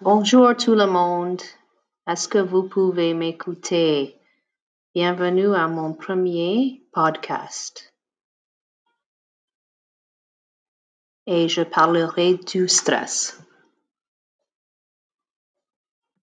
Bonjour tout le monde. Est-ce que vous pouvez m'écouter? Bienvenue à mon premier podcast. Et je parlerai du stress.